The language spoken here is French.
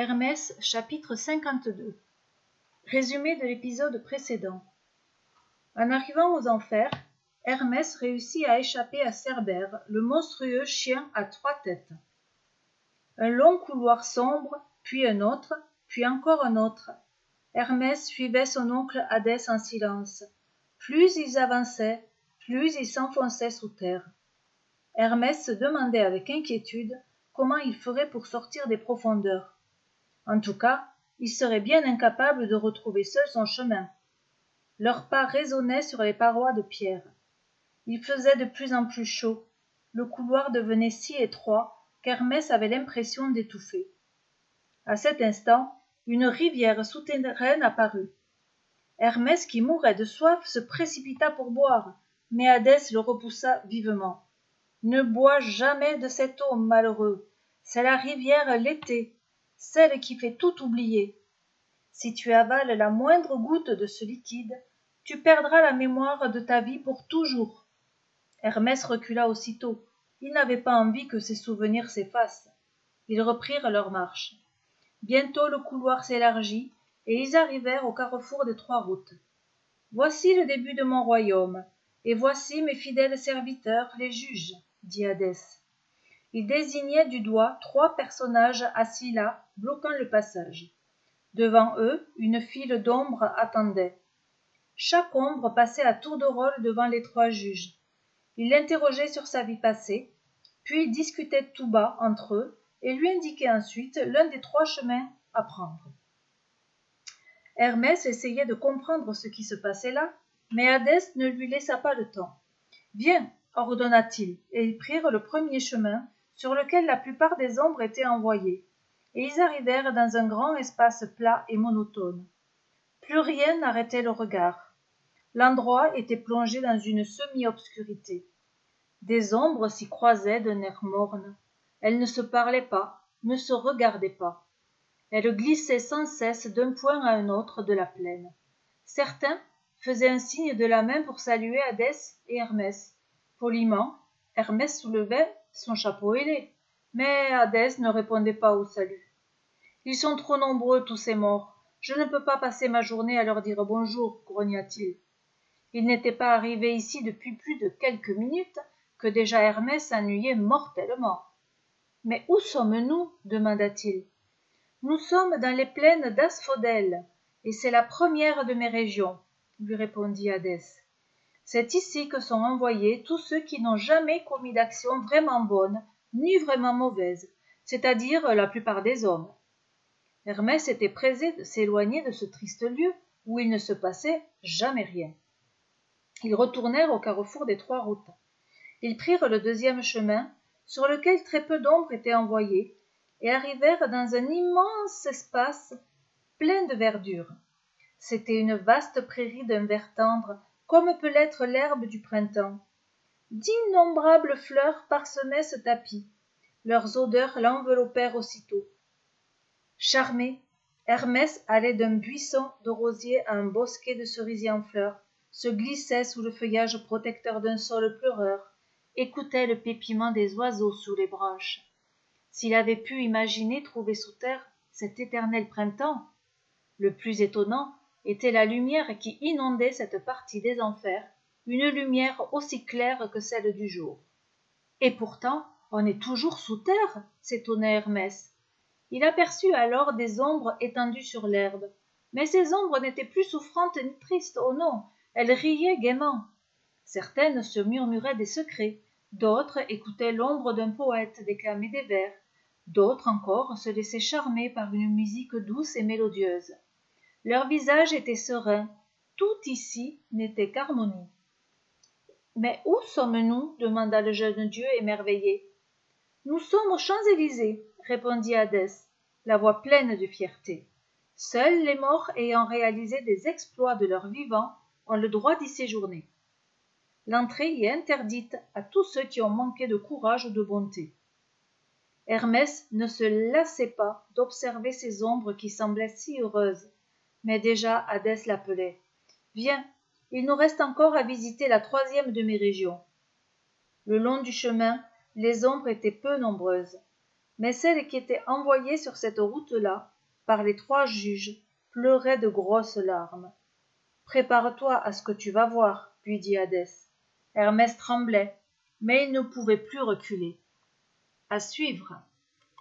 Hermès chapitre 52 Résumé de l'épisode précédent En arrivant aux enfers, Hermès réussit à échapper à Cerbère, le monstrueux chien à trois têtes. Un long couloir sombre, puis un autre, puis encore un autre. Hermès suivait son oncle Hadès en silence. Plus ils avançaient, plus ils s'enfonçaient sous terre. Hermès se demandait avec inquiétude comment il ferait pour sortir des profondeurs. En tout cas, il serait bien incapable de retrouver seul son chemin. Leurs pas résonnaient sur les parois de pierre. Il faisait de plus en plus chaud. Le couloir devenait si étroit qu'Hermès avait l'impression d'étouffer. À cet instant, une rivière souterraine apparut. Hermès, qui mourait de soif, se précipita pour boire, mais Hadès le repoussa vivement. Ne bois jamais de cette eau, malheureux. C'est la rivière l'été, celle qui fait tout oublier. Si tu avales la moindre goutte de ce liquide, tu perdras la mémoire de ta vie pour toujours. Hermès recula aussitôt. Il n'avait pas envie que ses souvenirs s'effacent. Ils reprirent leur marche. Bientôt le couloir s'élargit, et ils arrivèrent au carrefour des trois routes. Voici le début de mon royaume, et voici mes fidèles serviteurs, les juges dit Hadès. Il désignait du doigt trois personnages assis là, bloquant le passage. Devant eux, une file d'ombres attendait. Chaque ombre passait à tour de rôle devant les trois juges. Ils l'interrogeaient sur sa vie passée, puis discutaient tout bas entre eux et lui indiquaient ensuite l'un des trois chemins à prendre. Hermès essayait de comprendre ce qui se passait là, mais Hadès ne lui laissa pas le temps. Viens, ordonna-t-il, et ils prirent le premier chemin, sur lequel la plupart des ombres étaient envoyées, et ils arrivèrent dans un grand espace plat et monotone. Plus rien n'arrêtait le regard. L'endroit était plongé dans une semi-obscurité. Des ombres s'y croisaient d'un air morne. Elles ne se parlaient pas, ne se regardaient pas. Elles glissaient sans cesse d'un point à un autre de la plaine. Certains faisaient un signe de la main pour saluer Hadès et Hermès, Poliment, Hermès soulevait son chapeau ailé, mais Hadès ne répondait pas au salut. Ils sont trop nombreux, tous ces morts. Je ne peux pas passer ma journée à leur dire bonjour, grogna-t-il. Il n'était pas arrivé ici depuis plus de quelques minutes que déjà Hermès s'ennuyait mortellement. Mais où sommes-nous? demanda-t-il. Nous sommes dans les plaines d'Asphodèle, et c'est la première de mes régions, lui répondit Hadès. C'est ici que sont envoyés tous ceux qui n'ont jamais commis d'action vraiment bonne ni vraiment mauvaise, c'est-à-dire la plupart des hommes. Hermès était pressé de s'éloigner de ce triste lieu où il ne se passait jamais rien. Ils retournèrent au carrefour des trois routes. Ils prirent le deuxième chemin, sur lequel très peu d'ombre étaient envoyées, et arrivèrent dans un immense espace plein de verdure. C'était une vaste prairie d'un vert tendre comme peut l'être l'herbe du printemps. D'innombrables fleurs parsemaient ce tapis. Leurs odeurs l'enveloppèrent aussitôt. Charmé, Hermès allait d'un buisson de rosiers à un bosquet de cerisiers en fleurs, se glissait sous le feuillage protecteur d'un sol pleureur, écoutait le pépiment des oiseaux sous les branches. S'il avait pu imaginer trouver sous terre cet éternel printemps, le plus étonnant était la lumière qui inondait cette partie des enfers, une lumière aussi claire que celle du jour. Et pourtant, on est toujours sous terre, s'étonnait Hermès. Il aperçut alors des ombres étendues sur l'herbe. Mais ces ombres n'étaient plus souffrantes ni tristes, oh non, elles riaient gaiement. Certaines se murmuraient des secrets, d'autres écoutaient l'ombre d'un poète déclamer des vers, d'autres encore se laissaient charmer par une musique douce et mélodieuse. Leur visage était serein. Tout ici n'était qu'harmonie. Mais où sommes-nous demanda le jeune dieu émerveillé. Nous sommes aux Champs-Élysées, répondit Hadès, la voix pleine de fierté. Seuls les morts ayant réalisé des exploits de leur vivant ont le droit d'y séjourner. L'entrée y est interdite à tous ceux qui ont manqué de courage ou de bonté. Hermès ne se lassait pas d'observer ces ombres qui semblaient si heureuses, mais déjà Hadès l'appelait. Viens, il nous reste encore à visiter la troisième de mes régions. Le long du chemin, les ombres étaient peu nombreuses. mais celles qui étaient envoyées sur cette route-là par les trois juges pleuraient de grosses larmes prépare-toi à ce que tu vas voir lui dit hadès hermès tremblait mais il ne pouvait plus reculer à suivre